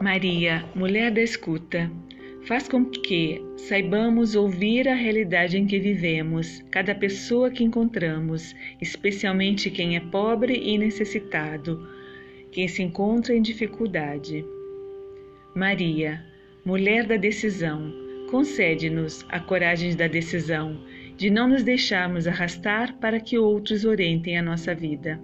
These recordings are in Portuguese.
Maria, mulher da escuta, faz com que saibamos ouvir a realidade em que vivemos, cada pessoa que encontramos, especialmente quem é pobre e necessitado, quem se encontra em dificuldade. Maria, mulher da decisão, concede-nos a coragem da decisão, de não nos deixarmos arrastar para que outros orientem a nossa vida.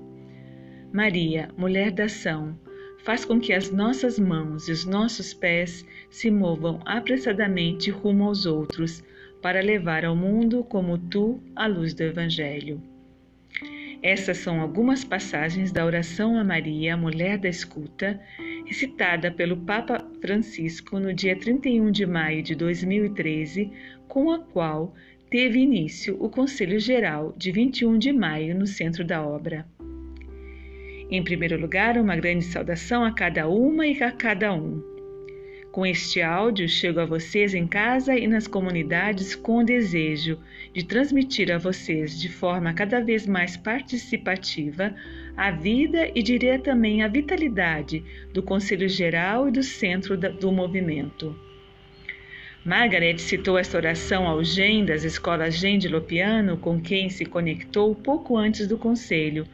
Maria, mulher da ação, faz com que as nossas mãos e os nossos pés se movam apressadamente rumo aos outros, para levar ao mundo como tu a luz do Evangelho. Essas são algumas passagens da oração a Maria, mulher da escuta, recitada pelo Papa Francisco no dia 31 de maio de 2013, com a qual teve início o Conselho Geral de 21 de maio no centro da obra. Em primeiro lugar, uma grande saudação a cada uma e a cada um. Com este áudio, chego a vocês em casa e nas comunidades com o desejo de transmitir a vocês de forma cada vez mais participativa a vida e diria também a vitalidade do Conselho Geral e do centro do movimento. Margaret citou esta oração ao Gen das escolas Gen de Lopiano, com quem se conectou pouco antes do conselho,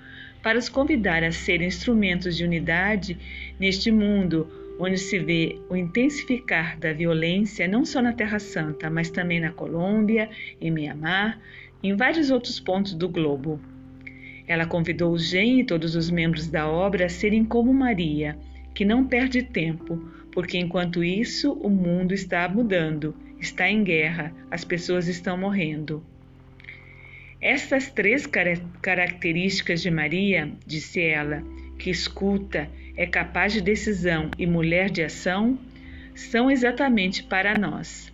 para os convidar a serem instrumentos de unidade neste mundo onde se vê o intensificar da violência não só na Terra Santa, mas também na Colômbia, em Mianmar em vários outros pontos do globo. Ela convidou o Gen e todos os membros da obra a serem como Maria, que não perde tempo, porque enquanto isso o mundo está mudando, está em guerra, as pessoas estão morrendo. Estas três características de Maria, disse ela, que escuta, é capaz de decisão e mulher de ação, são exatamente para nós.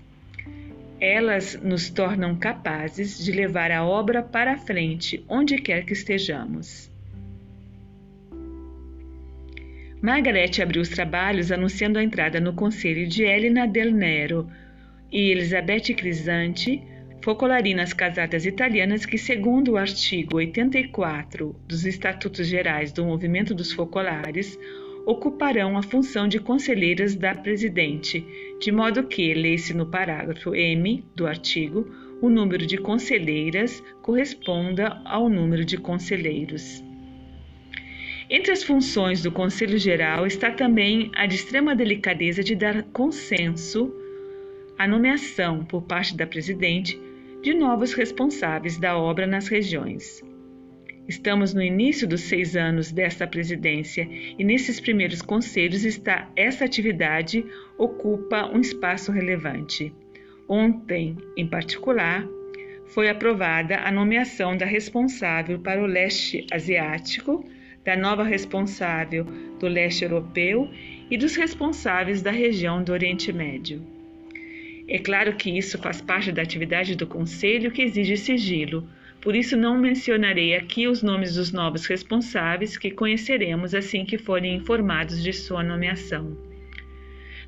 Elas nos tornam capazes de levar a obra para a frente, onde quer que estejamos. Margaret abriu os trabalhos anunciando a entrada no conselho de Helena Del Nero e Elizabeth Crisante focolarinas casadas italianas que, segundo o artigo 84 dos Estatutos Gerais do Movimento dos Focolares, ocuparão a função de conselheiras da presidente, de modo que, lê-se no parágrafo M do artigo, o número de conselheiras corresponda ao número de conselheiros. Entre as funções do Conselho Geral está também a de extrema delicadeza de dar consenso à nomeação por parte da presidente de novos responsáveis da obra nas regiões. Estamos no início dos seis anos desta presidência e nesses primeiros conselhos está essa atividade ocupa um espaço relevante. Ontem, em particular, foi aprovada a nomeação da responsável para o leste asiático, da nova responsável do leste europeu e dos responsáveis da região do Oriente Médio. É claro que isso faz parte da atividade do Conselho que exige sigilo, por isso não mencionarei aqui os nomes dos novos responsáveis que conheceremos assim que forem informados de sua nomeação.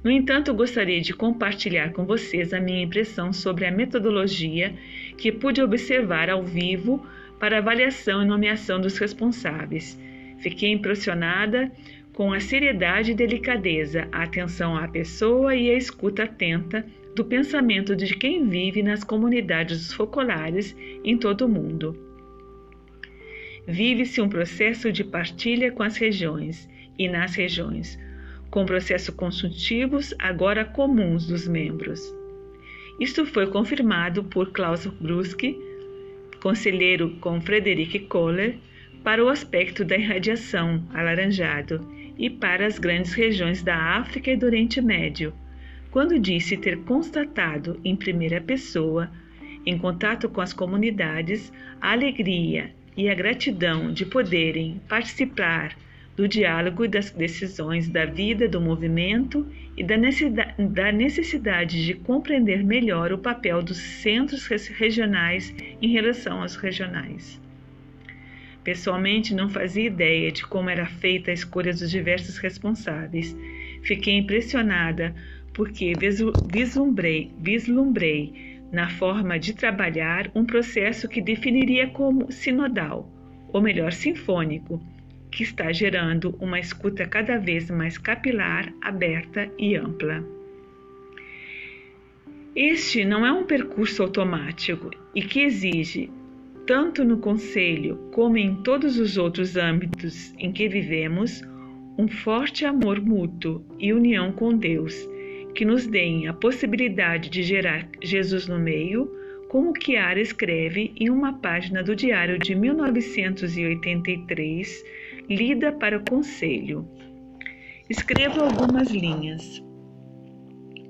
No entanto, gostaria de compartilhar com vocês a minha impressão sobre a metodologia que pude observar ao vivo para avaliação e nomeação dos responsáveis. Fiquei impressionada com a seriedade e delicadeza, a atenção à pessoa e a escuta atenta do pensamento de quem vive nas comunidades focolares em todo o mundo. Vive-se um processo de partilha com as regiões e nas regiões, com processos consultivos agora comuns dos membros. Isto foi confirmado por Klaus Bruski, conselheiro com Frederic Kohler, para o aspecto da irradiação alaranjado e para as grandes regiões da África e do Oriente Médio, quando disse ter constatado em primeira pessoa, em contato com as comunidades, a alegria e a gratidão de poderem participar do diálogo e das decisões da vida do movimento e da necessidade de compreender melhor o papel dos centros regionais em relação aos regionais. Pessoalmente, não fazia ideia de como era feita a escolha dos diversos responsáveis. Fiquei impressionada porque vislumbrei, vislumbrei na forma de trabalhar um processo que definiria como sinodal, ou melhor, sinfônico, que está gerando uma escuta cada vez mais capilar, aberta e ampla. Este não é um percurso automático e que exige, tanto no conselho como em todos os outros âmbitos em que vivemos, um forte amor mútuo e união com Deus, que nos deem a possibilidade de gerar Jesus no meio, como Chiara escreve em uma página do diário de 1983, lida para o conselho. Escrevo algumas linhas.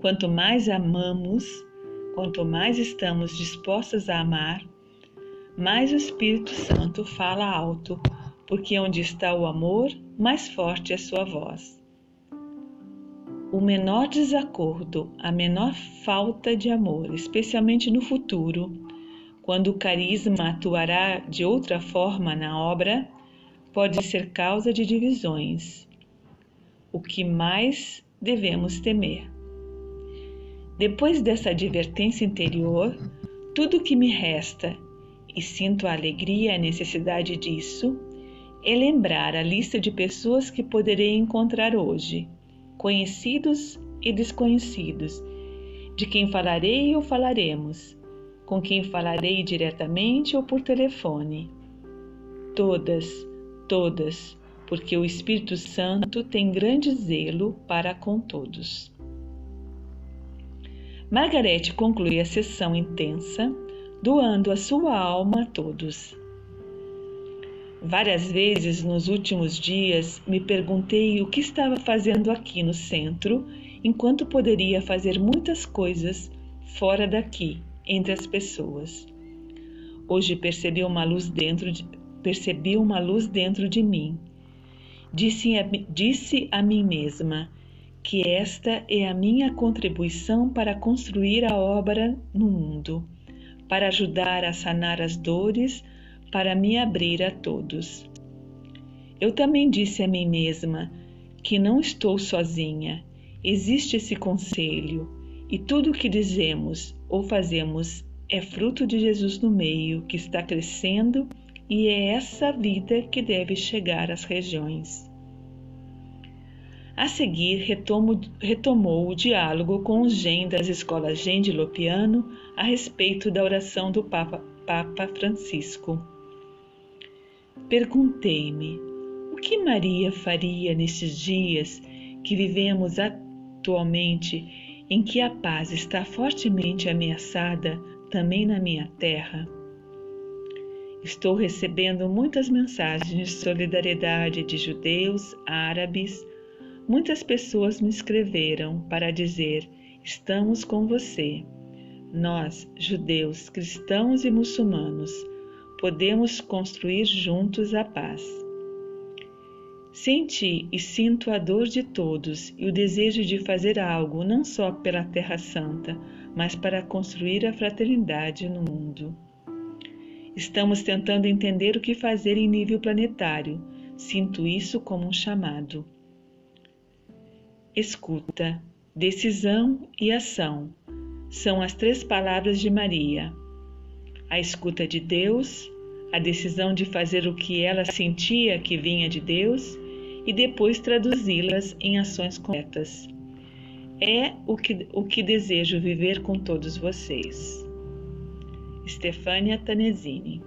Quanto mais amamos, quanto mais estamos dispostas a amar, mais o Espírito Santo fala alto, porque onde está o amor, mais forte é sua voz. O menor desacordo, a menor falta de amor, especialmente no futuro, quando o carisma atuará de outra forma na obra, pode ser causa de divisões. O que mais devemos temer? Depois dessa advertência interior, tudo o que me resta, e sinto a alegria e a necessidade disso, é lembrar a lista de pessoas que poderei encontrar hoje, conhecidos e desconhecidos, de quem falarei ou falaremos, com quem falarei diretamente ou por telefone. Todas, todas, porque o Espírito Santo tem grande zelo para com todos. Margarete conclui a sessão intensa, doando a sua alma a todos. Várias vezes nos últimos dias me perguntei o que estava fazendo aqui no centro, enquanto poderia fazer muitas coisas fora daqui, entre as pessoas. Hoje percebi uma luz dentro de, percebi uma luz dentro de mim. Disse a, disse a mim mesma: que esta é a minha contribuição para construir a obra no mundo, para ajudar a sanar as dores, para me abrir a todos. Eu também disse a mim mesma que não estou sozinha, existe esse conselho e tudo o que dizemos ou fazemos é fruto de Jesus no meio que está crescendo e é essa vida que deve chegar às regiões. A seguir, retomo, retomou o diálogo com os gen das escolas Gen de Lopiano a respeito da oração do Papa, Papa Francisco. Perguntei-me o que Maria faria nestes dias que vivemos atualmente, em que a paz está fortemente ameaçada também na minha terra. Estou recebendo muitas mensagens de solidariedade de judeus, árabes, Muitas pessoas me escreveram para dizer: estamos com você. Nós, judeus, cristãos e muçulmanos, podemos construir juntos a paz. Senti e sinto a dor de todos e o desejo de fazer algo não só pela Terra Santa, mas para construir a fraternidade no mundo. Estamos tentando entender o que fazer em nível planetário. Sinto isso como um chamado escuta, decisão e ação são as três palavras de Maria. A escuta de Deus, a decisão de fazer o que ela sentia que vinha de Deus e depois traduzi-las em ações concretas. É o que, o que desejo viver com todos vocês. Stefania Tanesini